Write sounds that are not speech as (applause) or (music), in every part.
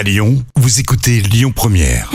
À Lyon, vous écoutez Lyon Première.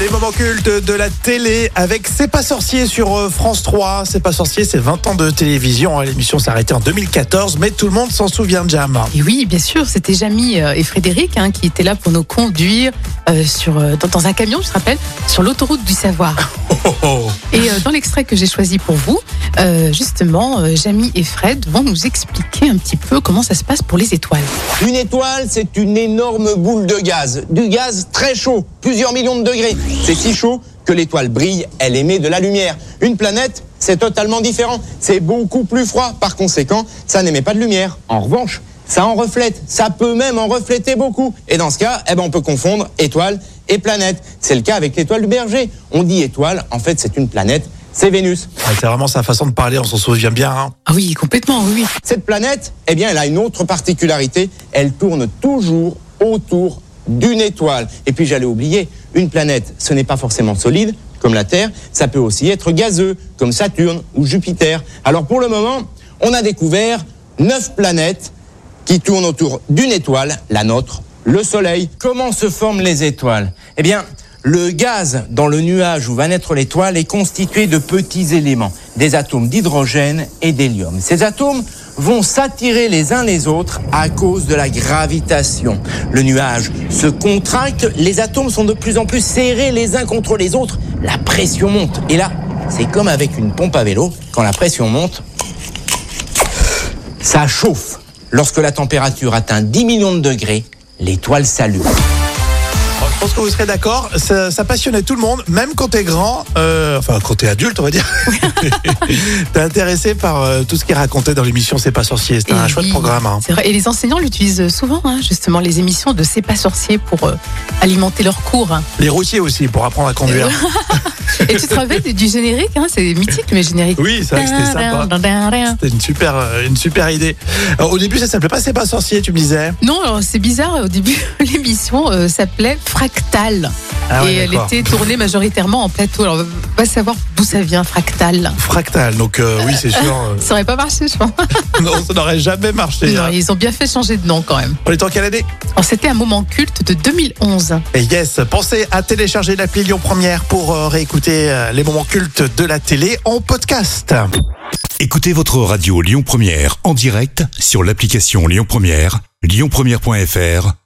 Les moments cultes de la télé avec C'est pas sorcier sur euh, France 3. C'est pas sorcier, c'est 20 ans de télévision. hein. L'émission s'est arrêtée en 2014, mais tout le monde s'en souvient, Jam. Et oui, bien sûr, c'était Jamy euh, et Frédéric hein, qui étaient là pour nous conduire euh, sur, dans, dans un camion, je te rappelle, sur l'autoroute du savoir. (laughs) (laughs) Et euh, dans l'extrait que j'ai choisi pour vous, euh, justement, euh, Jamy et Fred vont nous expliquer un petit peu comment ça se passe pour les étoiles. Une étoile, c'est une énorme boule de gaz. Du gaz très chaud, plusieurs millions de degrés. C'est si chaud que l'étoile brille, elle émet de la lumière. Une planète, c'est totalement différent. C'est beaucoup plus froid. Par conséquent, ça n'émet pas de lumière. En revanche, ça en reflète. Ça peut même en refléter beaucoup. Et dans ce cas, eh ben, on peut confondre étoile et planète. C'est le cas avec l'étoile du berger. On dit étoile, en fait, c'est une planète. C'est Vénus. Ah, C'est vraiment sa façon de parler, on s'en souvient bien. hein. Ah oui, complètement, oui. oui. Cette planète, eh bien, elle a une autre particularité. Elle tourne toujours autour d'une étoile. Et puis, j'allais oublier, une planète, ce n'est pas forcément solide, comme la Terre. Ça peut aussi être gazeux, comme Saturne ou Jupiter. Alors, pour le moment, on a découvert neuf planètes qui tournent autour d'une étoile, la nôtre, le Soleil. Comment se forment les étoiles? Eh bien, le gaz dans le nuage où va naître l'étoile est constitué de petits éléments, des atomes d'hydrogène et d'hélium. Ces atomes vont s'attirer les uns les autres à cause de la gravitation. Le nuage se contracte, les atomes sont de plus en plus serrés les uns contre les autres, la pression monte. Et là, c'est comme avec une pompe à vélo, quand la pression monte, ça chauffe. Lorsque la température atteint 10 millions de degrés, l'étoile s'allume. Je pense que vous serez d'accord, ça, ça passionnait tout le monde, même quand t'es grand, euh, enfin quand t'es adulte, on va dire. (laughs) t'es intéressé par euh, tout ce qui est raconté dans l'émission C'est pas sorcier. C'était Et un chouette oui, programme. hein. C'est vrai. Et les enseignants l'utilisent souvent, hein, justement, les émissions de C'est pas sorcier pour euh, alimenter leurs cours. Les routiers aussi, pour apprendre à conduire. Et tu te rappelles du générique, hein, c'est mythique, mais générique. Oui, c'est vrai que c'était sympa. C'était une super, une super idée. Alors, au début, ça s'appelait pas C'est pas sorcier, tu me disais? Non, alors, c'est bizarre. Au début, (laughs) l'émission s'appelait Fractal. Ah ouais, et elle était tournée majoritairement en plateau. Alors, on va savoir d'où ça vient, Fractal. Fractal. Donc euh, oui, c'est sûr. euh, (laughs) Ça aurait pas marché, je pense. (laughs) non, ça n'aurait jamais marché. Non, hein. ils ont bien fait changer de nom quand même. On est en quelle année? Alors, c'était un moment culte de 2011. Et yes, pensez à télécharger l'appli Lyon Première pour euh, réécouter euh, les moments cultes de la télé en podcast. Écoutez votre radio Lyon Première en direct sur l'application Lyon Première, lyonpremière.fr